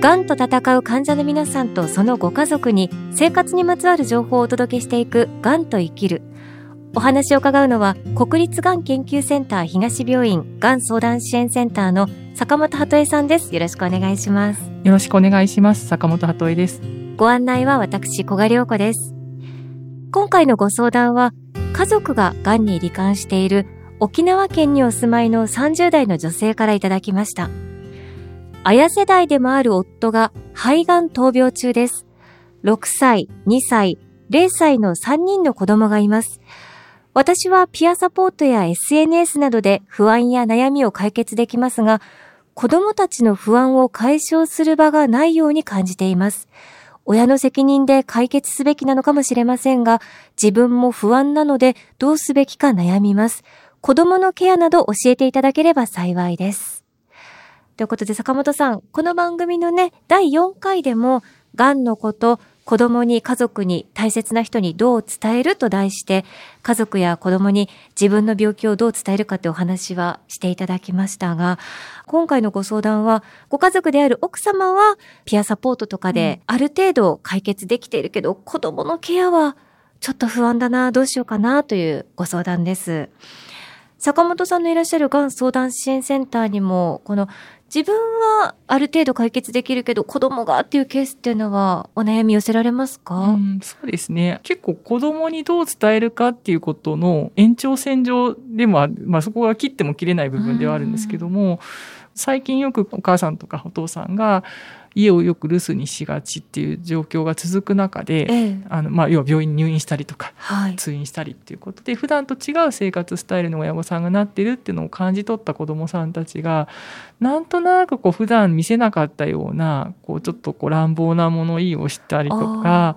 がんと戦う患者の皆さんとそのご家族に生活にまつわる情報をお届けしていくがんと生きる。お話を伺うのは国立がん研究センター東病院がん相談支援センターの坂本鳩恵さんです。よろしくお願いします。よろしくお願いします。坂本鳩恵です。ご案内は私小賀良子です。今回のご相談は家族ががんに罹患している沖縄県にお住まいの30代の女性からいただきました。綾世代でもある夫が肺がん闘病中です。6歳、2歳、0歳の3人の子供がいます。私はピアサポートや SNS などで不安や悩みを解決できますが、子供たちの不安を解消する場がないように感じています。親の責任で解決すべきなのかもしれませんが、自分も不安なのでどうすべきか悩みます。子供のケアなど教えていただければ幸いです。ということで坂本さん、この番組のね、第4回でも、癌のこと、子供に家族に大切な人にどう伝えると題して家族や子供に自分の病気をどう伝えるかってお話はしていただきましたが今回のご相談はご家族である奥様はピアサポートとかである程度解決できているけど、子供のケアはちょっと不安だなどうしようかなというご相談です。坂本さんのいらっしゃるがん相談支援センターにもこの自分はある程度解決できるけど子供がっていうケースっていうのはお悩み寄せられますか、うん、そうですね。結構子供にどう伝えるかっていうことの延長線上でもある、まあそこが切っても切れない部分ではあるんですけども、最近よくお母さんとかお父さんが家をよく留守にしがちっていう状況が続く中で、ええ、あのまあ、要は病院に入院したりとか、はい、通院したりっていうことで普段と違う生活スタイルの親御さんがなってるっていうのを感じ取った子どもさんたちがなんとなくこう普段見せなかったようなこうちょっとこう乱暴な物言いをしたりとか。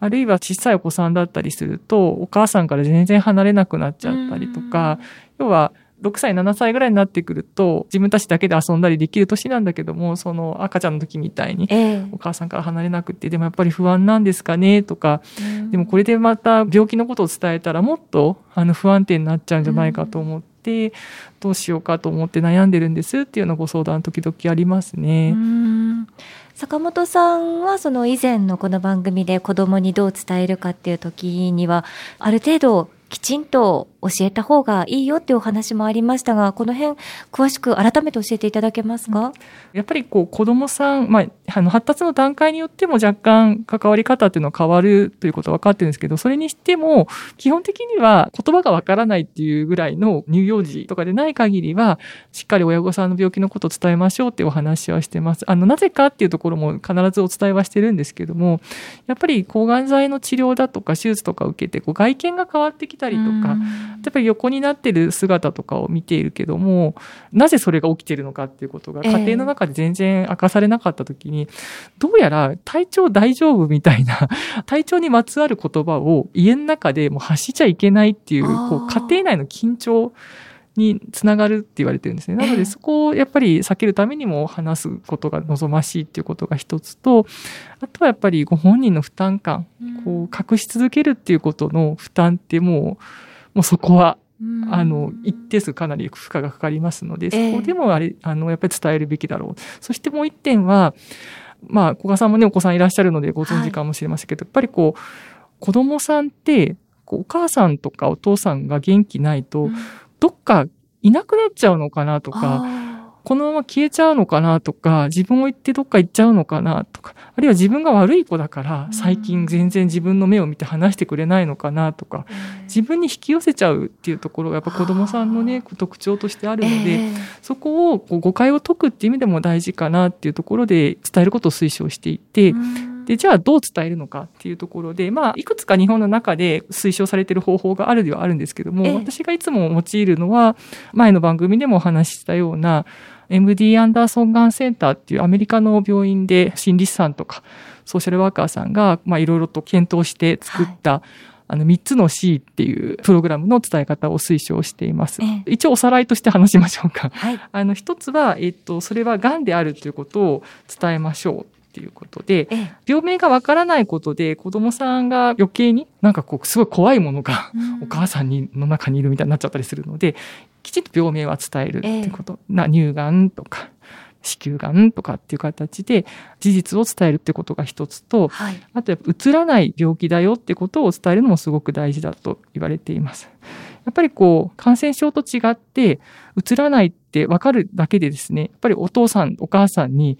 あるいは小さいお子さんだったりするとお母さんから全然離れなくなっちゃったりとか要は6歳、7歳ぐらいになってくると、自分たちだけで遊んだりできる年なんだけども、その赤ちゃんの時みたいに、お母さんから離れなくて、でもやっぱり不安なんですかね、とか、でもこれでまた病気のことを伝えたらもっとあの不安定になっちゃうんじゃないかと思って、どうしようかと思って悩んでるんですっていうのご相談時々ありますね。坂本さんはその以前のこの番組で子供にどう伝えるかっていう時には、ある程度きちんと教えた方がいいよっていうお話もありましたが、この辺、詳しく改めて教えていただけますか、やっぱりこう子供さん、まあ、あの発達の段階によっても若干関わり方っていうのは変わるということは分かってるんですけど、それにしても、基本的には言葉がわからないっていうぐらいの乳幼児とかでない限りは、しっかり親御さんの病気のことを伝えましょうっていうお話はしてます。あの、なぜかっていうところも必ずお伝えはしてるんですけども、やっぱり抗がん剤の治療だとか手術とか受けて、こう外見が変わってきたりとか、やっぱり横になってる姿とかを見ているけども、なぜそれが起きてるのかっていうことが家庭の中で全然明かされなかった時に、えー、どうやら体調大丈夫みたいな、体調にまつわる言葉を家の中でもう発しちゃいけないっていう、こう家庭内の緊張、につながるって言われてるんですね。なのでそこをやっぱり避けるためにも話すことが望ましいっていうことが一つと、あとはやっぱりご本人の負担感、こう隠し続けるっていうことの負担ってもう、もうそこは、あの、一定数かなり負荷がかかりますので、そこでもあれ、あの、やっぱり伝えるべきだろう。そしてもう一点は、まあ、古賀さんもね、お子さんいらっしゃるのでご存知かもしれませんけど、はい、やっぱりこう、子供さんって、お母さんとかお父さんが元気ないと、どっかいなくなっちゃうのかなとか、このまま消えちゃうのかなとか、自分を言ってどっか行っちゃうのかなとか、あるいは自分が悪い子だから、最近全然自分の目を見て話してくれないのかなとか、自分に引き寄せちゃうっていうところがやっぱ子供さんのね、特徴としてあるので、そこをこう誤解を解くっていう意味でも大事かなっていうところで伝えることを推奨していて、で、じゃあどう伝えるのかっていうところで、まあ、いくつか日本の中で推奨されている方法があるではあるんですけども、私がいつも用いるのは、前の番組でもお話ししたような、MD アンダーソンガンセンターっていうアメリカの病院で心理師さんとかソーシャルワーカーさんが、まあ、いろいろと検討して作った、はいあの、3つの C っていうプログラムの伝え方を推奨しています。え一応おさらいとして話しましょうか。はい、あの、一つは、えっと、それは癌であるということを伝えましょう。っていうことで、病名がわからないことで子供さんが余計になんかこうすごい怖いものがお母さんにの中にいるみたいになっちゃったりするので、きちんと病名は伝えるっていうこと、な乳がんとか子宮がんとかっていう形で事実を伝えるってことが一つと、はい、あとやっぱ映らない病気だよってことを伝えるのもすごく大事だと言われています。やっぱりこう、感染症と違って、映らないってわかるだけでですね、やっぱりお父さん、お母さんに、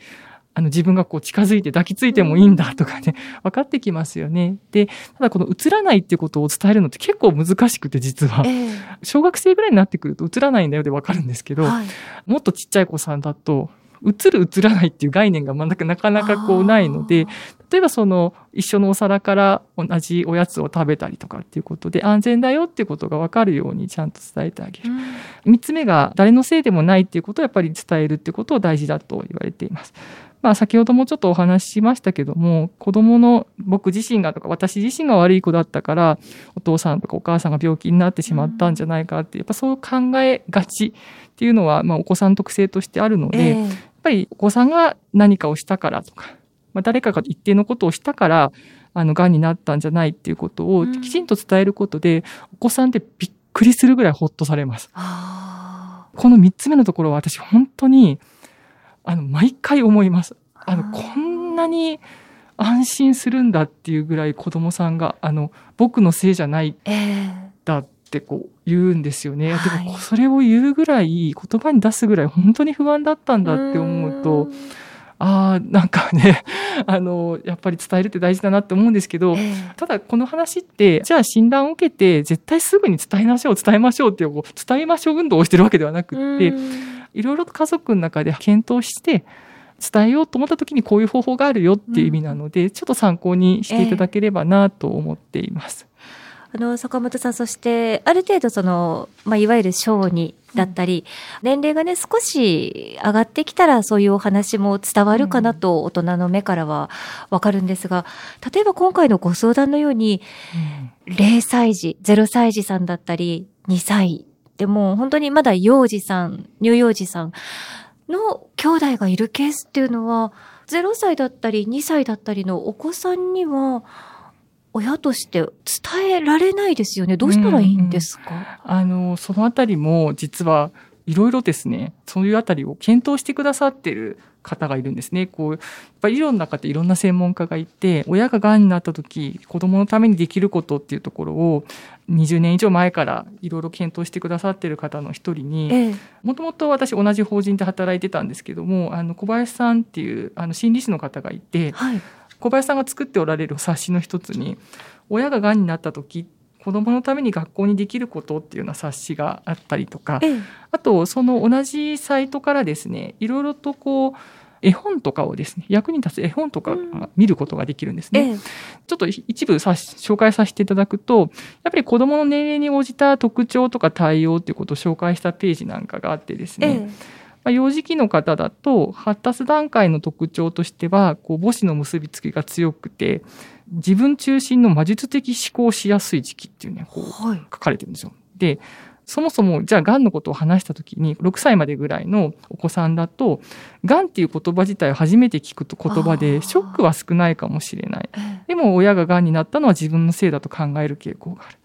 あの自分がこう近づいて抱きついてもいいんだとかね、分かってきますよね。で、ただこの映らないっていうことを伝えるのって結構難しくて実は、えー、小学生ぐらいになってくると映らないんだよで分かるんですけど、はい、もっとちっちゃい子さんだと、映る映らないっていう概念がなかなかこうないので、例えばその一緒のお皿から同じおやつを食べたりとかっていうことで安全だよっていうことが分かるようにちゃんと伝えてあげる。三、うん、つ目が誰のせいでもないっていうことをやっぱり伝えるっていうことを大事だと言われています。まあ先ほどもちょっとお話ししましたけども、子供の僕自身がとか私自身が悪い子だったから、お父さんとかお母さんが病気になってしまったんじゃないかって、やっぱそう考えがちっていうのは、まあお子さん特性としてあるので、えー、やっぱりお子さんが何かをしたからとか、まあ誰かが一定のことをしたから、あの、癌になったんじゃないっていうことをきちんと伝えることで、お子さんってびっくりするぐらいほっとされます。この三つ目のところは私本当に、あの、毎回思います。あの、こんなに安心するんだっていうぐらい子供さんが、あの、僕のせいじゃない、だってこう言うんですよね。でも、それを言うぐらい、言葉に出すぐらい本当に不安だったんだって思うと、ああ、なんかね、あの、やっぱり伝えるって大事だなって思うんですけど、えー、ただこの話って、じゃあ診断を受けて、絶対すぐに伝えましょう、伝えましょうっていう、伝えましょう運動をしてるわけではなくって、いろいろと家族の中で検討して伝えようと思った時にこういう方法があるよっていう意味なので、うん、ちょっと参考にしていただければなと思っています。えー、あの、坂本さん、そして、ある程度その、まあ、いわゆる小児だったり、うん、年齢がね、少し上がってきたら、そういうお話も伝わるかなと、大人の目からはわかるんですが、例えば今回のご相談のように、うん、0歳児、0歳児さんだったり、2歳でも本当にまだ幼児さん、乳幼児さんの兄弟がいるケースっていうのは、0歳だったり2歳だったりのお子さんには、親として伝えられないですよね。どうしたらいいんですか、うんうん、あの、そのあたりも実はいろいろですね、そういうあたりを検討してくださってる方がいるんですね。こう、やっぱり医療の中でいろんな専門家がいて、親が癌になった時、子供のためにできることっていうところを、20年以上前からいろいろ検討してくださってる方の一人に、もともと私同じ法人で働いてたんですけども、あの、小林さんっていう、あの、心理師の方がいて、はい、小林さんが作っておられる冊子の一つに、親が癌になった時子供のために学校にできることっていうような冊子があったりとか、ええ、あとその同じサイトからですねいろいろとこう絵本とかをですね役に立つ絵本とか見ることができるんですね。うんえ、ちょっと一部さ紹介させていただくとやっぱり子どもの年齢に応じた特徴とか対応っていうことを紹介したページなんかがあってですね、まあ、幼児期の方だと発達段階の特徴としてはこう母子の結びつきが強くて自分中心の魔術的思考しやすい時期っていうね、こう、書かれてるんですよ。で、そもそも、じゃあ、癌のことを話したときに、6歳までぐらいのお子さんだと、癌っていう言葉自体を初めて聞くと言葉で、ショックは少ないかもしれない。でも、親が癌になったのは自分のせいだと考える傾向がある。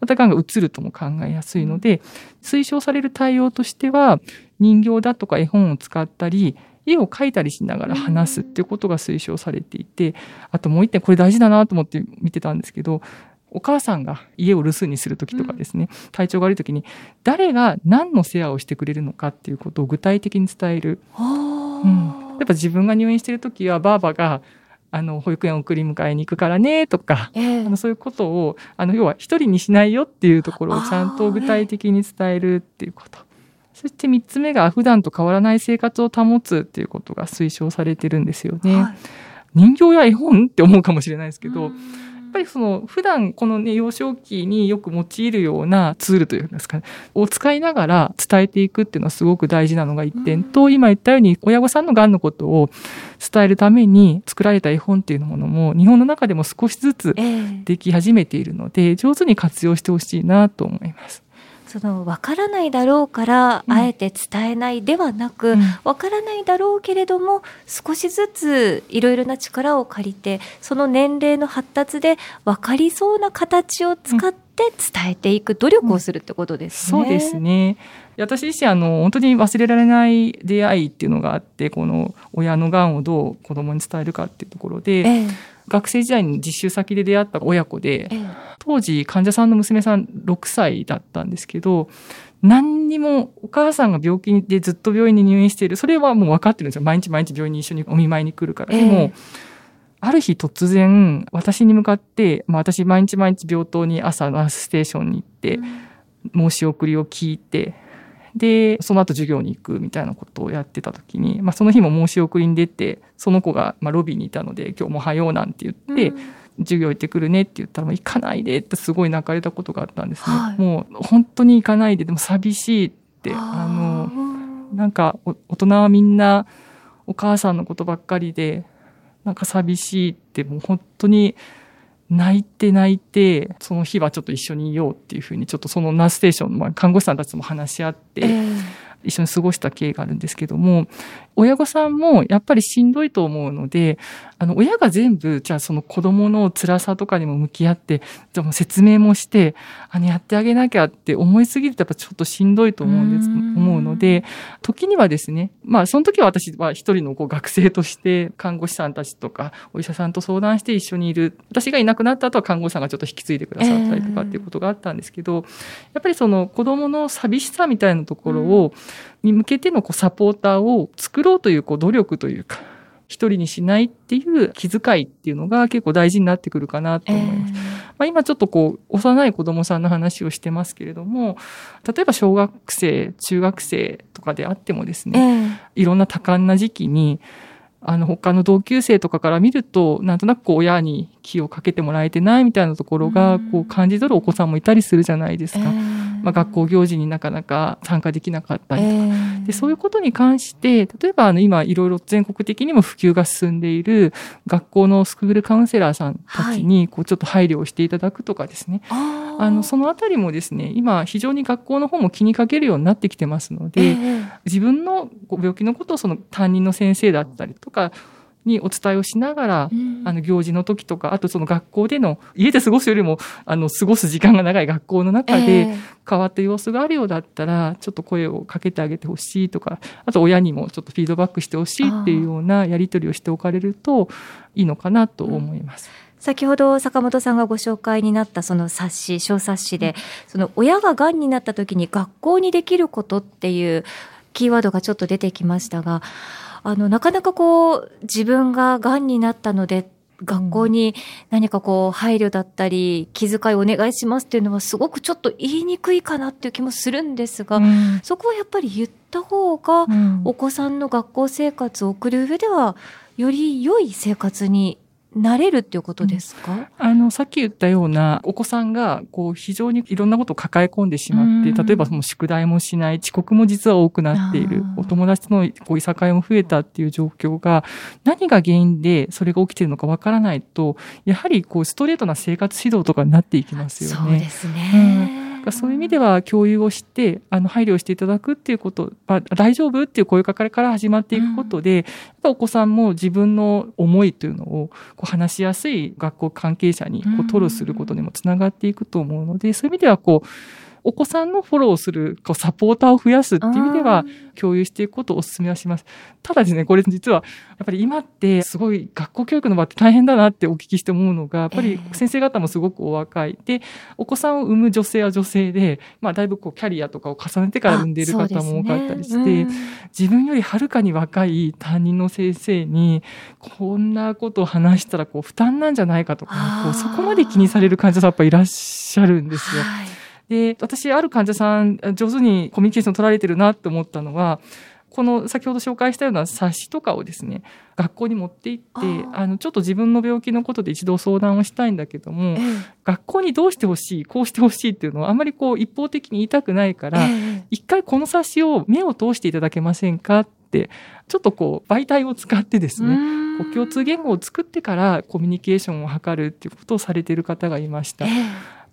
また、癌が移るとも考えやすいので、推奨される対応としては、人形だとか絵本を使ったり、絵を描いたりしながら話すっていうことが推奨されていて、あともう一点これ大事だなと思って見てたんですけど、お母さんが家を留守にするときとかですね、体調が悪いときに、誰が何の世話をしてくれるのかっていうことを具体的に伝える。うん、やっぱ自分が入院してるときは、ばあばが、あの、保育園送り迎えに行くからね、とか、えー、あのそういうことを、あの、要は一人にしないよっていうところをちゃんと具体的に伝えるっていうこと。そして3つ目が普段と変わらない生活を保つっていうことが推奨されてるんですよね。はい、人形や絵本って思うかもしれないですけど、ぱりその普段このね幼少期によく用いるようなツールというんですかね、を使いながら伝えていくっていうのはすごく大事なのが一点と、今言ったように親御さんの癌のことを伝えるために作られた絵本っていうものも日本の中でも少しずつでき始めているので、上手に活用してほしいなと思います。その分からないだろうからあえて伝えないではなく、うん、分からないだろうけれども少しずついろいろな力を借りてその年齢の発達で分かりそうな形を使って、て伝えていく努力をするってことですね。そうですね。私自身あの本当に忘れられない出会いっていうのがあってこの親のがんをどう子供に伝えるかっていうところで、ええ、学生時代に実習先で出会った親子で、え、当時患者さんの娘さん6歳だったんですけど何にもお母さんが病気でずっと病院に入院している。それはもう分かってるんですよ。毎日毎日病院に一緒にお見舞いに来るから。でも、ある日突然、私に向かって、まあ私毎日毎日病棟に朝ナースステーションに行って、申し送りを聞いて、で、その後授業に行くみたいなことをやってた時に、まあその日も申し送りに出て、その子がまあロビーにいたので、今日も早うなんて言って、授業行ってくるねって言ったら、もう行かないでってすごい泣かれたことがあったんですね。はい、もう本当に行かないで、でも寂しいって、あの、なんか大人はみんなお母さんのことばっかりで、なんか寂しいってもう本当に泣いて泣いて、その日はちょっと一緒にいようっていうふうに、ちょっとそのナースステーションの看護師さんたちとも話し合って、えー一緒に過ごした経緯があるんですけども、親御さんもやっぱりしんどいと思うので、あの、親が全部、じゃあその子供の辛さとかにも向き合って、じゃも説明もして、あの、やってあげなきゃって思いすぎるとやっぱちょっとしんどいと思うんです、思うので、時にはですね、まあ、その時は私は一人のこう学生として、看護師さんたちとか、お医者さんと相談して一緒にいる。私がいなくなった後は看護師さんがちょっと引き継いでくださったりとかっていうことがあったんですけど、やっぱりその子供の寂しさみたいなところを、に向けてのこうサポーターを作ろうというこう努力というか、一人にしないっていう気遣いっていうのが結構大事になってくるかなと思います。えー、まあ、今ちょっとこう、幼い子供さんの話をしてますけれども、例えば小学生、中学生とかであってもですね、えー、いろんな多感な時期に、あの、他の同級生とかから見ると、なんとなくこう、親に気をかけてもらえてないみたいなところが、こう、感じ取るお子さんもいたりするじゃないですか。えーまあ、学校行事になかなか参加できなかったりとか、えー、でそういうことに関して例えばあの今いろいろ全国的にも普及が進んでいる学校のスクールカウンセラーさんたちにこうちょっと配慮をしていただくとかですね、はい、あのそのあたりもですね今非常に学校の方も気にかけるようになってきてますので、えー、自分の病気のことをその担任の先生だったりとかにお伝えをしながら、うん、あの行事の時とかあとその学校での家で過ごすよりもあの過ごす時間が長い学校の中で変わった様子があるようだったら、ちょっと声をかけてあげてほしいとかあと親にもちょっとフィードバックしてほしいっていうようなやり取りをしておかれるといいのかなと思います。うん。先ほど坂本さんがご紹介になったその冊子小冊子で、その親ががんになった時に学校にできることっていうキーワードがちょっと出てきましたがあの、なかなかこう、自分が癌になったので、学校に何かこう配慮だったり気遣いお願いしますっていうのはすごくちょっと言いにくいかなっていう気もするんですが、うん、そこはやっぱり言った方がお子さんの学校生活を送る上ではより良い生活になれるっていうことですか、うん、あの、さっき言ったような、お子さんが、こう、非常にいろんなことを抱え込んでしまって、例えばその宿題もしない、遅刻も実は多くなっている、お友達とのこういさかいも増えたっていう状況が、何が原因でそれが起きているのかわからないと、やはりこう、ストレートな生活指導とかになっていきますよね。そうですね。うんそういう意味では共有をして、あの、配慮していただくっていうこと、まあ、大丈夫っていう声かけから始まっていくことで、うん、やっぱお子さんも自分の思いというのをこう話しやすい学校関係者にこう吐露することにもつながっていくと思うので、そういう意味ではこう、お子さんのフォローするこうサポーターを増やすっていう意味では共有していくことをお勧めはします。ただですね、これ実はやっぱり今ってすごい学校教育の場って大変だなってお聞きして思うのが、やっぱり先生方もすごくお若い。で、お子さんを産む女性は女性で、まあだいぶこうキャリアとかを重ねてから産んでいる方も多かったりして、ね、自分よりはるかに若い担任の先生に、こんなことを話したらこう負担なんじゃないかとか、こうそこまで気にされる患者さんやっぱいらっしゃるんですよ。はいで、私、ある患者さん、上手にコミュニケーション取られてるなって思ったのは、この先ほど紹介したような冊子とかをですね、学校に持って行って、あの、ちょっと自分の病気のことで一度相談をしたいんだけども、えー、学校にどうしてほしい、こうしてほしいっていうのをあんまりこう一方的に言いたくないから、えー、一回この冊子を目を通していただけませんかって、ちょっとこう媒体を使ってですね、こう共通言語を作ってからコミュニケーションを図るっていうことをされている方がいました。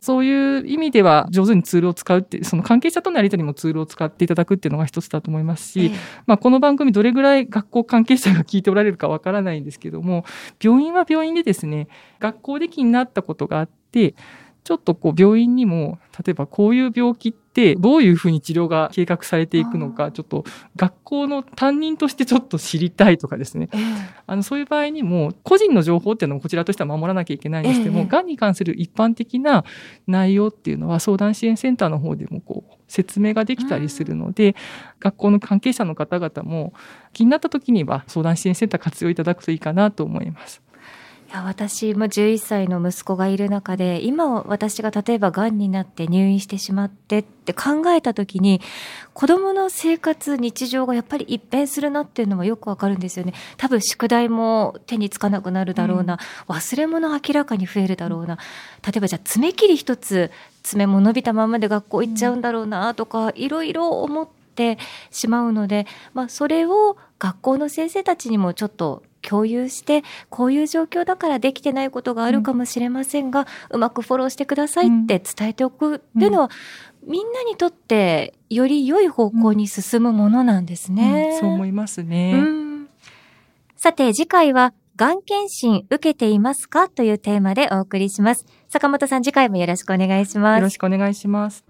えーそういう意味では上手にツールを使うって、その関係者とのやり取りもツールを使っていただくっていうのが一つだと思いますし、え。まあこの番組どれぐらい学校関係者が聞いておられるかわからないんですけども、病院は病院でですね、学校で気になったことがあって、ちょっとこう病院にも、例えばこういう病気ってどういうふうに治療が計画されていくのか、ちょっと学校の担任としてちょっと知りたいとかですね。あの、そういう場合にも、個人の情報っていうのもこちらとしては守らなきゃいけないにしても、がんに関する一般的な内容っていうのは相談支援センターの方でもこう、説明ができたりするので、学校の関係者の方々も気になった時には相談支援センター活用いただくといいかなと思います。いや私も11歳の息子がいる中で、今私が例えば癌になって入院してしまってって考えた時に、子供の生活、日常がやっぱり一変するなっていうのはよくわかるんですよね。多分宿題も手につかなくなるだろうな、うん、忘れ物明らかに増えるだろうな。例えばじゃあ爪切り一つ、爪も伸びたままで学校行っちゃうんだろうなとか、いろいろ思ってしまうので、まあそれを学校の先生たちにもちょっと共有してこういう状況だからできてないことがあるかもしれませんが、うん、うまくフォローしてくださいって伝えておくっていうのは、うん、みんなにとってより良い方向に進むものなんですね。うん、そう思いますね。さて次回はがん検診受けていますかというテーマでお送りします。坂本さん次回もよろしくお願いします。よろしくお願いします。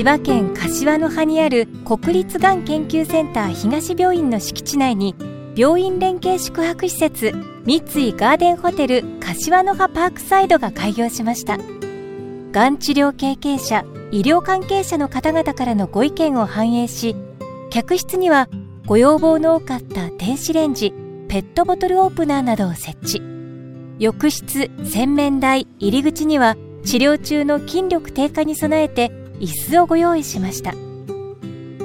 千葉県柏の葉にある国立がん研究センター東病院の敷地内に病院連携宿泊施設三井ガーデンホテル柏の葉パークサイドが開業しました。がん治療経験者医療関係者の方々からのご意見を反映し客室にはご要望の多かった電子レンジペットボトルオープナーなどを設置。浴室洗面台入り口には治療中の筋力低下に備えて椅子をご用意しました。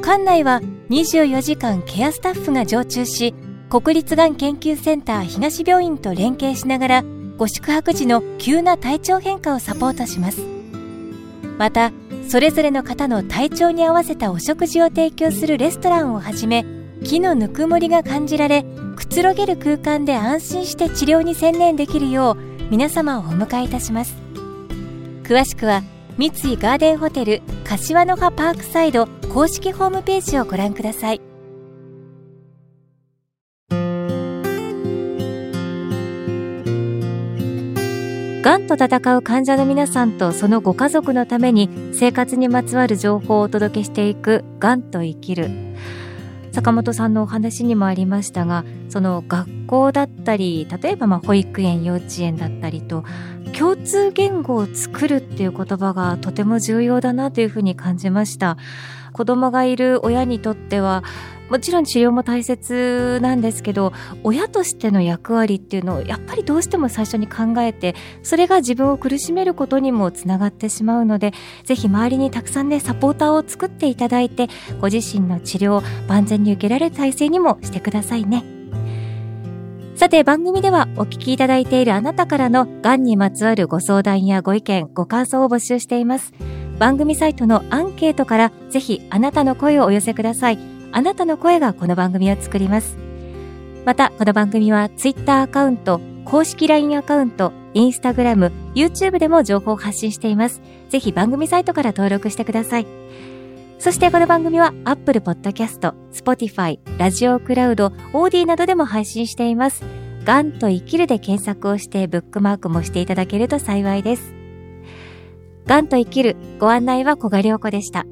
館内は24時間ケアスタッフが常駐し国立がん研究センター東病院と連携しながらご宿泊時の急な体調変化をサポートします。またそれぞれの方の体調に合わせたお食事を提供するレストランをはじめ木のぬくもりが感じられくつろげる空間で安心して治療に専念できるよう皆様をお迎えいたします。詳しくは三井ガーデンホテル柏の葉パークサイド公式ホームページをご覧ください。がんと闘う患者の皆さんとそのご家族のために生活にまつわる情報をお届けしていく「がんと生きる」坂本さんのお話にもありましたがその学校だったり例えばま保育園幼稚園だったりと共通言語を作るっていう言葉がとても重要だなというふうに感じました。子供がいる親にとってはもちろん治療も大切なんですけど親としての役割っていうのをやっぱりどうしても最初に考えてそれが自分を苦しめることにもつながってしまうのでぜひ周りにたくさんねサポーターを作っていただいてご自身の治療を万全に受けられる体制にもしてくださいね。さて番組ではお聞きいただいているあなたからのがんにまつわるご相談やご意見、ご感想を募集しています。番組サイトのアンケートからぜひあなたの声をお寄せください。あなたの声がこの番組を作ります。また、この番組は Twitter アカウント、公式 LINE アカウント、Instagram、YouTube でも情報を発信しています。ぜひ番組サイトから登録してください。そしてこの番組は Apple Podcast、Spotify、ラジオクラウド、オーディなどでも配信しています。がんと生きるで検索をしてブックマークもしていただけると幸いです。がんと生きるご案内は小賀良子でした。